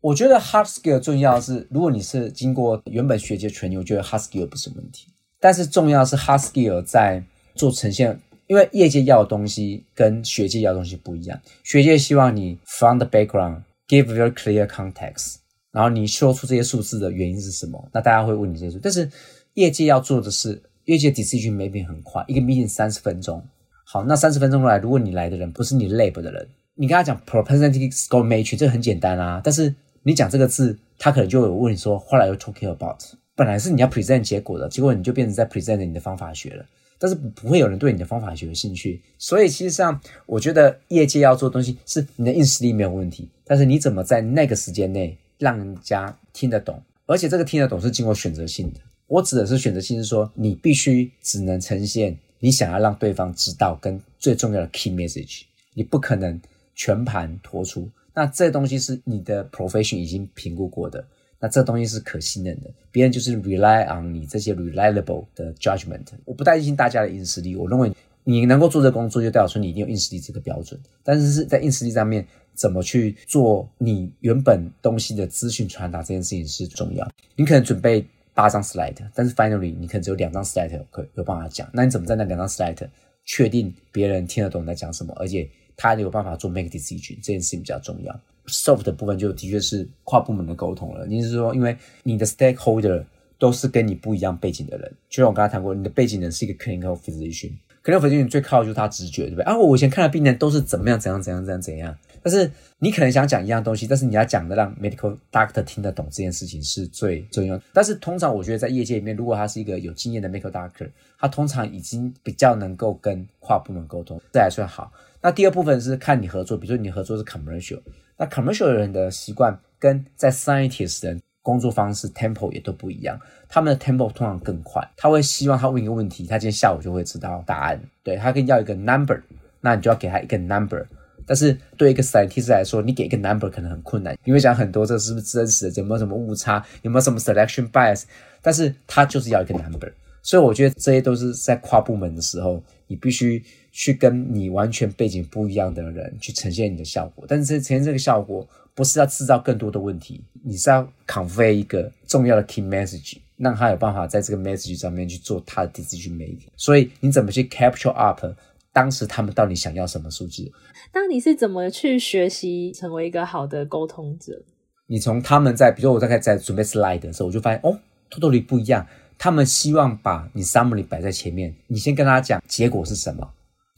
我觉得 hard skill 重要是，如果你是经过原本学界传承，我觉得 hard skill 不是问题。但是重要是 hard skill 在做呈现。因为业界要的东西跟学界要的东西不一样，学界希望你 from the background give very clear context，然后你说出这些数字的原因是什么，那大家会问你这些数。但是业界要做的是，业界 decision making 很快，一个 meeting 三十分钟。好，那三十分钟来，如果你来的人不是你 lab 的人，你跟他讲 propensity score matrix，这很简单啊。但是你讲这个字，他可能就会问你说，What are you talking about？本来是你要 present 结果的，结果你就变成在 present 你的方法学了。但是不会有人对你的方法学有兴趣，所以其实上，我觉得业界要做东西是你的硬实力没有问题，但是你怎么在那个时间内让人家听得懂，而且这个听得懂是经过选择性的。我指的是选择性，是说你必须只能呈现你想要让对方知道跟最重要的 key message，你不可能全盘托出。那这东西是你的 profession 已经评估过的。那这东西是可信任的，别人就是 rely on 你这些 reliable 的 judgment。我不担心大家的硬实力，我认为你能够做这工作，就代表说你一定有硬实力这个标准。但是是在硬实力上面，怎么去做你原本东西的资讯传达这件事情是重要。你可能准备八张 slide，但是 finally 你可能只有两张 slide 可有办法讲。那你怎么在那两张 slide 确定别人听得懂你在讲什么，而且他有办法做 make decision，这件事情比较重要。soft 的部分就的确是跨部门的沟通了。你是说，因为你的 stakeholder 都是跟你不一样背景的人，就像我刚才谈过，你的背景人是一个 clinical physician，clinical physician 最靠的就是他直觉，对不对？啊，我以前看的病人都是怎么样，怎样，怎样，怎样，怎样。但是你可能想讲一样东西，但是你要讲的让 medical doctor 听得懂这件事情是最重要。但是通常我觉得在业界里面，如果他是一个有经验的 medical doctor，他通常已经比较能够跟跨部门沟通，这还算好。那第二部分是看你合作，比如说你合作是 commercial。那 commercial 的人的习惯跟在 scientist 的工作方式 tempo 也都不一样，他们的 tempo 通常更快。他会希望他问一个问题，他今天下午就会知道答案。对，他可以要一个 number，那你就要给他一个 number。但是对一个 scientist 来说，你给一个 number 可能很困难，因为讲很多这是不是真实的，有没有什么误差，有没有什么 selection bias。但是他就是要一个 number，所以我觉得这些都是在跨部门的时候，你必须。去跟你完全背景不一样的人去呈现你的效果，但是呈现这个效果不是要制造更多的问题，你是要 convey 一个重要的 key message，让他有办法在这个 message 上面去做他的 decision making。所以你怎么去 capture up 当时他们到底想要什么数据？那你是怎么去学习成为一个好的沟通者？你从他们在，比如说我大概在准备 slide 的时候，我就发现哦，totally 不一样。他们希望把你 summary 摆在前面，你先跟他讲结果是什么。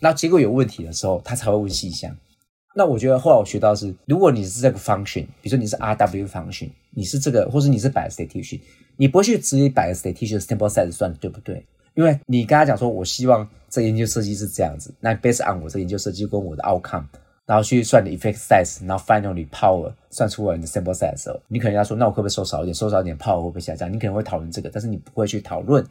那结果有问题的时候，他才会问细项。那我觉得后来我学到是，如果你是这个 function，比如说你是 RW function，你是这个，或是你是 biostatistician，你不会去直接 biostatistician 的 sample size 算对不对？因为你跟他讲说，我希望这研究设计是这样子，那 based on 我这研究设计跟我的 outcome，然后去算你 effect size，然后 finally power 算出来你的 sample size 的时候，你可能要说，那我可不可以收少一点？收少一点，power 会不会下降？你可能会讨论这个，但是你不会去讨论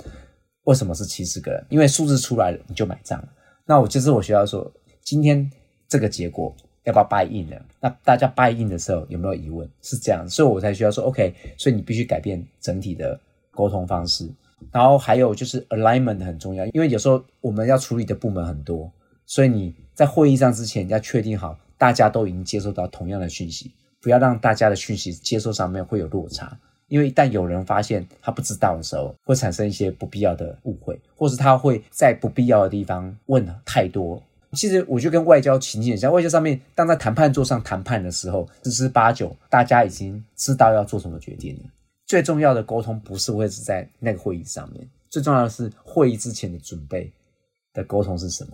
为什么是七十个人，因为数字出来了你就买账了。那我就是我学到说，今天这个结果要不要 buy in 呢？那大家 buy in 的时候有没有疑问？是这样，所以我才需要说 OK。所以你必须改变整体的沟通方式。然后还有就是 alignment 很重要，因为有时候我们要处理的部门很多，所以你在会议上之前要确定好大家都已经接收到同样的讯息，不要让大家的讯息接收上面会有落差。因为一旦有人发现他不知道的时候，会产生一些不必要的误会，或是他会在不必要的地方问太多。其实我就跟外交情境很像，外交上面当在谈判桌上谈判的时候，十之八九大家已经知道要做什么决定了。最重要的沟通不是会是在那个会议上面，最重要的是会议之前的准备的沟通是什么？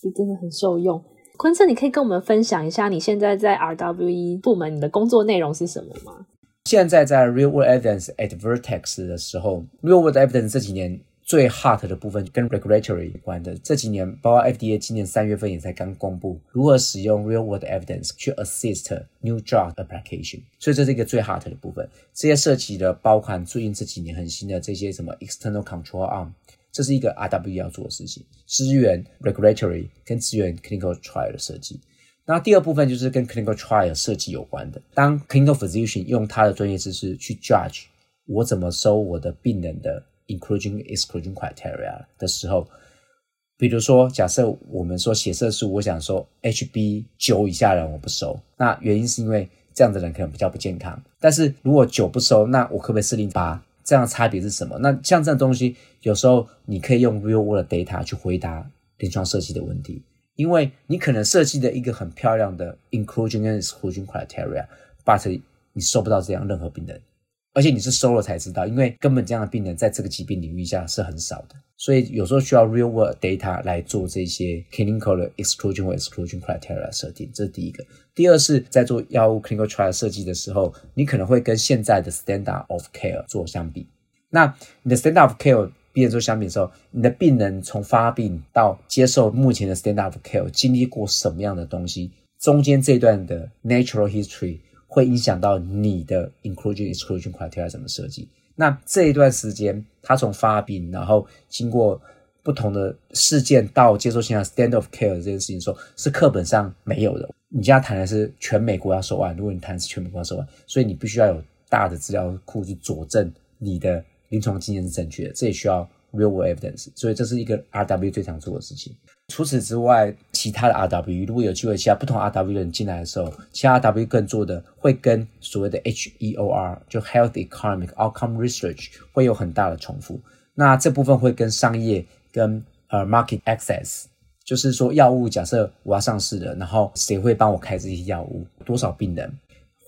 是真的很受用。昆彻，你可以跟我们分享一下你现在在 RWE 部门你的工作内容是什么吗？现在在 Real World Evidence at Vertex 的时候，Real World Evidence 这几年最 hot 的部分跟 regulatory 有关的。这几年，包括 FDA 今年三月份也才刚公布如何使用 Real World Evidence 去 assist new drug application，所以这是一个最 hot 的部分。这些涉及的包含最近这几年很新的这些什么 external control arm，这是一个 RW 要做的事情，支援 regulatory 跟支援 clinical trial 的设计。那第二部分就是跟 clinical trial 设计有关的。当 clinical physician 用他的专业知识去 judge 我怎么收我的病人的 inclusion exclusion criteria 的时候，比如说假设我们说血色素，我想说 HB 九以下的人我不收，那原因是因为这样的人可能比较不健康。但是如果九不收，那我可不可以设定八？这样的差别是什么？那像这样东西，有时候你可以用 real world data 去回答临床设计的问题。因为你可能设计的一个很漂亮的 inclusion and exclusion criteria，but 你收不到这样任何病人，而且你是收了才知道，因为根本这样的病人在这个疾病领域下是很少的，所以有时候需要 real world data 来做这些 clinical exclusion 或 exclusion criteria 设定，这是第一个。第二是在做药物 clinical trial 设计的时候，你可能会跟现在的 standard of care 做相比，那你的 standard of care 病人做相比的时候，你的病人从发病到接受目前的 stand up care 经历过什么样的东西？中间这段的 natural history 会影响到你的 inclusion exclusion criteria 怎么设计？那这一段时间，他从发病，然后经过不同的事件到接受现在 stand up care 这件事情说，说是课本上没有的。你现在谈的是全美国要收案，如果你谈的是全美国要收案，所以你必须要有大的资料库去佐证你的。临床经验是正确的，这也需要 real world evidence，所以这是一个 RW 最常做的事情。除此之外，其他的 RW 如果有机会，其他不同 RW 的人进来的时候，其他 RW 更做的会跟所谓的 HEOR 就 Health Economic Outcome Research 会有很大的重复。那这部分会跟商业跟呃 Market Access，就是说药物假设我要上市了，然后谁会帮我开这些药物，多少病人？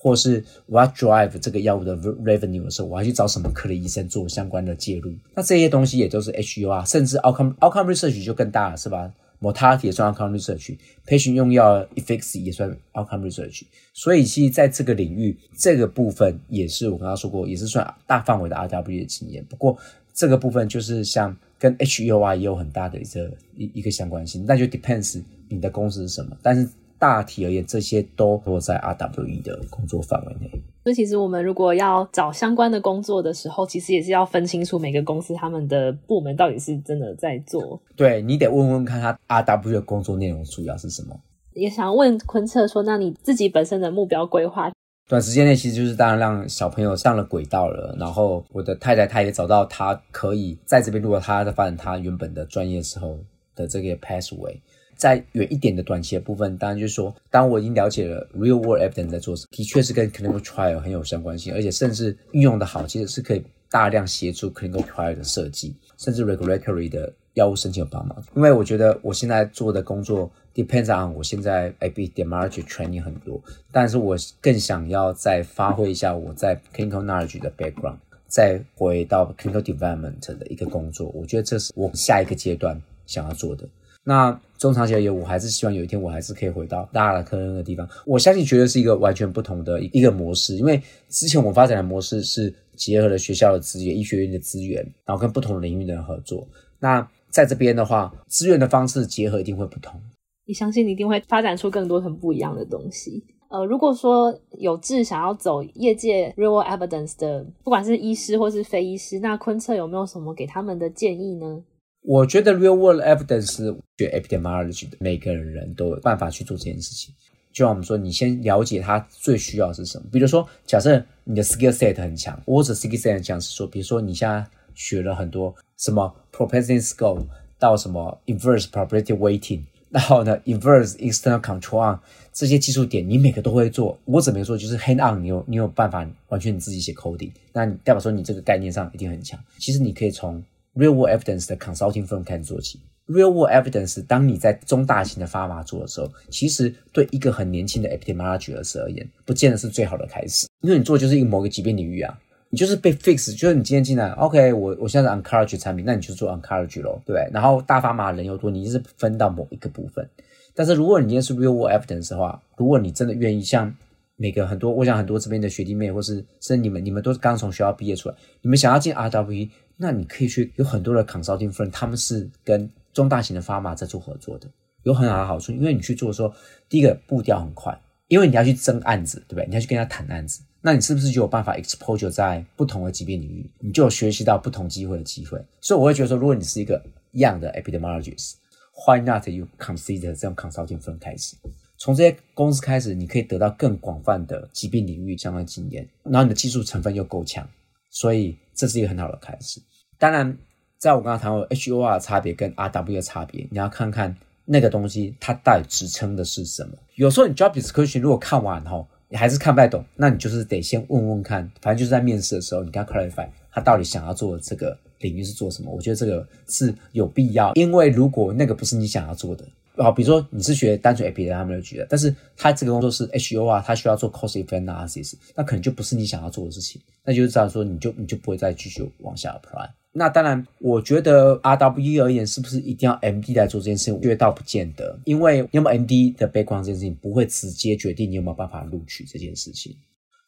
或是我要 drive 这个药物的 revenue 的时候，我要去找什么科的医生做相关的介入？那这些东西也都是 H U R，甚至 outcome outcome research 就更大了，是吧？Mortality 也算 outcome research，patient 用药 efficacy 也算 outcome research。所以其实在这个领域，这个部分也是我刚刚说过，也是算大范围的 RW 的经验。不过这个部分就是像跟 H U R 也有很大的一个一一个相关性，那就 depends 你的公司是什么，但是。大体而言，这些都落在 RWE 的工作范围内。所以，其实我们如果要找相关的工作的时候，其实也是要分清楚每个公司他们的部门到底是真的在做。对，你得问问看他 RWE 的工作内容主要是什么。也想问昆策说，那你自己本身的目标规划？短时间内其实就是当然让小朋友上了轨道了，然后我的太太她也找到她可以在这边，如果她在发展她原本的专业时候的这个 pathway。在远一点的短期的部分，当然就是说，当我已经了解了 real world evidence 在做什么，的确是跟 clinical trial 很有相关性，而且甚至运用的好，其实是可以大量协助 clinical trial 的设计，甚至 regulatory 的药物申请有帮忙。因为我觉得我现在做的工作 depends on 我现在 epidemiology training 很多，但是我更想要再发挥一下我在 clinical knowledge 的 background，再回到 clinical development 的一个工作。我觉得这是我下一个阶段想要做的。那中长期而言，我还是希望有一天我还是可以回到大的科那个地方。我相信绝对是一个完全不同的一个模式，因为之前我们发展的模式是结合了学校的资源、医学院的资源，然后跟不同领域的人合作。那在这边的话，资源的方式结合一定会不同。你相信你一定会发展出更多很不一样的东西。呃，如果说有志想要走业界 real evidence 的，不管是医师或是非医师，那昆策有没有什么给他们的建议呢？我觉得 real world evidence 学 epidemiology 的每个人都有办法去做这件事情。就像我们说，你先了解他最需要是什么。比如说，假设你的 skill set 很强，或者 skill set 很强是说，比如说你现在学了很多什么 propensity score 到什么 inverse probability weighting，然后呢 inverse external control 这些技术点，你每个都会做。我怎么说，就是 hand on，你有你有办法完全你自己写 coding，那代表说你这个概念上一定很强。其实你可以从 Real world evidence 的 consulting firm 开始做起。Real world evidence，当你在中大型的 pharma 做的时候，其实对一个很年轻的 epidemiology 而言，不见得是最好的开始。因为你做就是一个某个疾病领域啊，你就是被 fix，就是你今天进来，OK，我我现在是 oncology 产品，那你就做 oncology 咯，对。然后大 pharma 人又多，你就是分到某一个部分。但是如果你今天是 real world evidence 的话，如果你真的愿意像每个很多，我想很多这边的学弟妹，或是甚至你们，你们都是刚从学校毕业出来，你们想要进 RWE，那你可以去有很多的 consulting firm，他们是跟中大型的 pharma 在做合作的，有很好的好处，因为你去做的时候，第一个步调很快，因为你要去争案子，对不对？你要去跟他谈案子，那你是不是就有办法 exposure 在不同的疾病领域，你就有学习到不同机会的机会？所以我会觉得说，如果你是一个 young 的 epidemiologist，why not you consider 这种 consulting firm 开始？从这些公司开始，你可以得到更广泛的疾病领域相关经验，然后你的技术成分又够强，所以这是一个很好的开始。当然，在我刚刚谈过 H O R 的差别跟 RW 的差别，你要看看那个东西它到底支撑的是什么。有时候你 job description 如果看完后，你还是看不太懂，那你就是得先问问看，反正就是在面试的时候，你跟他 clarify 他到底想要做的这个领域是做什么。我觉得这个是有必要，因为如果那个不是你想要做的。好，比如说你是学单纯 epidemiology 的，但是他这个工作是 HEOR，他需要做 cost effect analysis，那可能就不是你想要做的事情，那就是这样说，你就你就不会再继续往下 apply。那当然，我觉得 RWE 而言，是不是一定要 MD 来做这件事情？我觉得倒不见得，因为有没有 MD 的 background 这件事情，不会直接决定你有没有办法录取这件事情。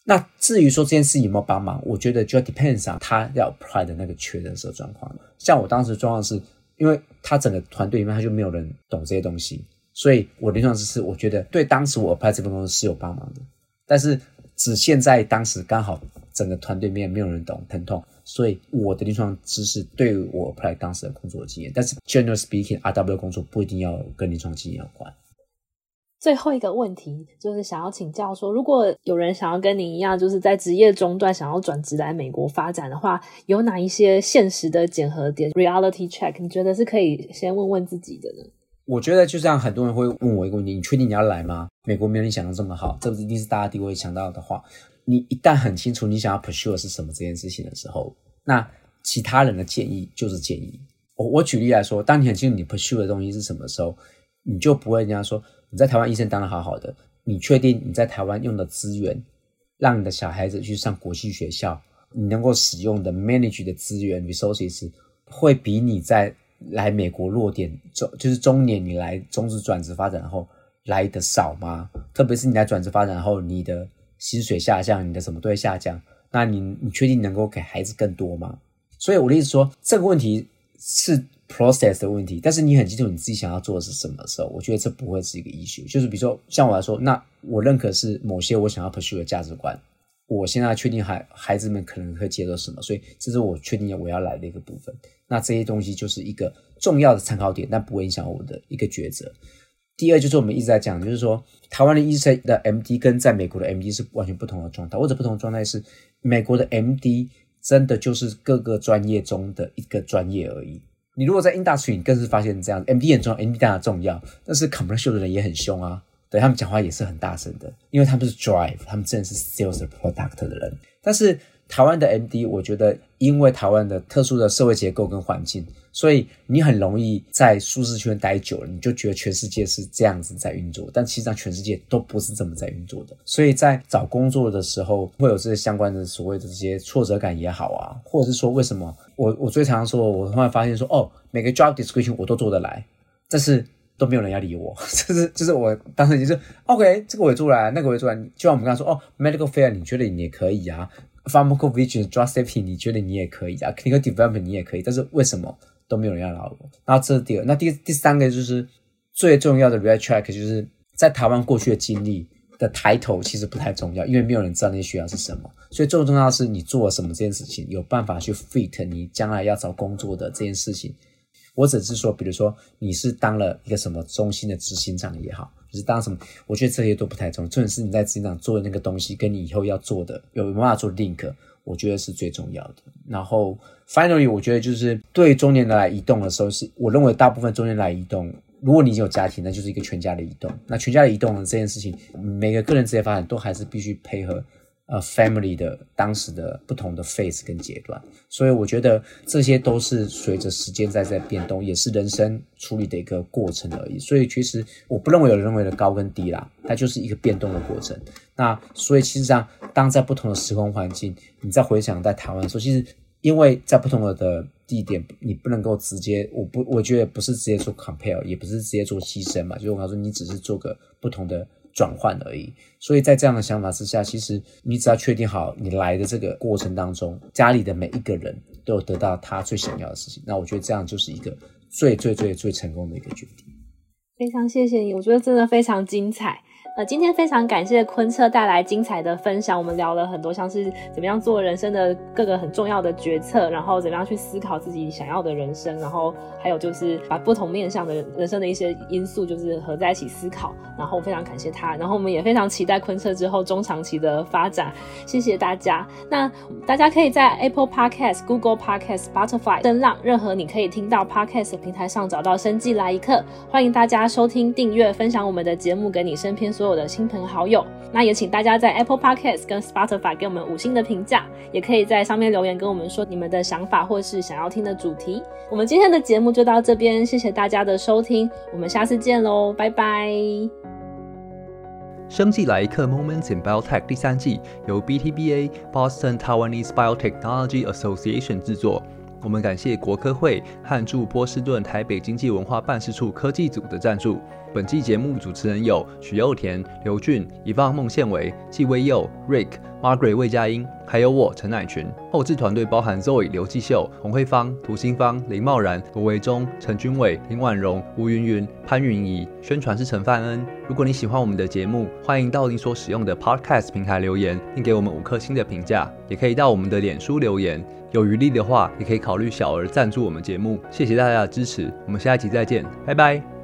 那至于说这件事情有没有帮忙，我觉得就要 depends on 他要 apply 的那个缺的时候状况。像我当时状况是。因为他整个团队里面他就没有人懂这些东西，所以我临床知识我觉得对当时我 apply 这份工作是有帮忙的，但是只现在当时刚好整个团队面没有人懂疼痛，所以我的临床知识对我 apply 当时的工作的经验，但是 general speaking，RW 工作不一定要跟临床经验有关。最后一个问题就是想要请教说，如果有人想要跟你一样，就是在职业中段想要转职来美国发展的话，有哪一些现实的检核点 （reality check）？你觉得是可以先问问自己的呢？我觉得就像很多人会问我一个问题：你确定你要来吗？美国没有你想的这么好，这不是一定是大家第一位想到的话。你一旦很清楚你想要 pursue 是什么这件事情的时候，那其他人的建议就是建议。我我举例来说，当你很清楚你 pursue 的东西是什么时候，你就不会人家说。你在台湾医生当的好好的，你确定你在台湾用的资源，让你的小孩子去上国际学校，你能够使用的 manage 的资源 resources 会比你在来美国落点中就是中年你来中职转职发展后来的少吗？特别是你来转职发展后，你的薪水下降，你的什么都会下降，那你你确定能够给孩子更多吗？所以我的意思说，这个问题是。Process 的问题，但是你很清楚你自己想要做的是什么时候，我觉得这不会是一个 issue。就是比如说，像我来说，那我认可是某些我想要 pursue 的价值观，我现在确定孩孩子们可能会接受什么，所以这是我确定我要来的一个部分。那这些东西就是一个重要的参考点，但不会影响我的一个抉择。第二就是我们一直在讲，就是说台湾的医生的 MD 跟在美国的 MD 是完全不同的状态，或者不同的状态是美国的 MD 真的就是各个专业中的一个专业而已。你如果在 industry，你更是发现这样，MD 很重要，MD 当然重要，但是 commercial 的人也很凶啊，对，他们讲话也是很大声的，因为他们是 drive，他们真的是 sales product 的人。但是台湾的 MD，我觉得因为台湾的特殊的社会结构跟环境，所以你很容易在舒适圈待久了，你就觉得全世界是这样子在运作，但其实上全世界都不是这么在运作的。所以在找工作的时候，会有这些相关的所谓的这些挫折感也好啊，或者是说为什么？我我最常说，我突然发现说，哦，每个 job description 我都做得来，但是都没有人要理我。就是就是我当时就是 OK，这个我也做来，那个我也做来。就像我们刚刚说，哦，medical fair 你觉得你也可以啊，pharmacovigilance drug safety 你觉得你也可以啊，clinical development 你也可以，但是为什么都没有人要理我？那这是第二，那第第三个就是最重要的 red track，就是在台湾过去的经历。的抬头其实不太重要，因为没有人知道那些学校是什么，所以最重要的是你做了什么这件事情，有办法去 fit 你将来要找工作的这件事情。我只是说，比如说你是当了一个什么中心的执行长也好，就是当什么，我觉得这些都不太重要，重点是你在职场做的那个东西跟你以后要做的有没有办法做 link，我觉得是最重要的。然后 finally，我觉得就是对中年人来移动的时候是，是我认为大部分中年人来移动。如果你已经有家庭，那就是一个全家的移动。那全家的移动呢，这件事情，每个个人职业发展都还是必须配合呃 family 的当时的不同的 phase 跟阶段。所以我觉得这些都是随着时间在在变动，也是人生处理的一个过程而已。所以其实我不认为有人认为的高跟低啦，它就是一个变动的过程。那所以其实上，当在不同的时空环境，你再回想在台湾的时候，其实因为在不同的的。地点你不能够直接，我不，我觉得不是直接做 compare，也不是直接做牺牲嘛。就是我刚说，你只是做个不同的转换而已。所以在这样的想法之下，其实你只要确定好你来的这个过程当中，家里的每一个人都有得到他最想要的事情，那我觉得这样就是一个最最最最成功的一个决定。非常谢谢你，我觉得真的非常精彩。呃，今天非常感谢昆彻带来精彩的分享，我们聊了很多，像是怎么样做人生的各个很重要的决策，然后怎么样去思考自己想要的人生，然后还有就是把不同面向的人生的一些因素就是合在一起思考，然后非常感谢他，然后我们也非常期待昆彻之后中长期的发展，谢谢大家。那大家可以在 Apple Podcast、Google Podcast、Spotify 声浪任何你可以听到 Podcast 平台上找到《生计来一课》，欢迎大家收听、订阅、分享我们的节目给你身边所我的亲朋好友，那也请大家在 Apple Podcast 跟 Spotify 给我们五星的评价，也可以在上面留言跟我们说你们的想法或是想要听的主题。我们今天的节目就到这边，谢谢大家的收听，我们下次见喽，拜拜。生技来一课 Moments in Biotech 第三季由 BTBA Boston Taiwanese Biotechnology Association 制作。我们感谢国科会和驻波士顿台北经济文化办事处科技组的赞助。本季节目主持人有许又田、刘俊、伊望孟宪维、纪威佑、Rick、Margaret 魏佳音，还有我陈乃群。后制团队包含 Zoe、刘继秀、洪慧芳、涂新芳、林茂然、罗维忠、陈君伟、林婉容、吴云云、潘云怡。宣传是陈范恩。如果你喜欢我们的节目，欢迎到你所使用的 Podcast 平台留言，并给我们五颗星的评价。也可以到我们的脸书留言。有余力的话，也可以考虑小额赞助我们节目。谢谢大家的支持，我们下一集再见，拜拜。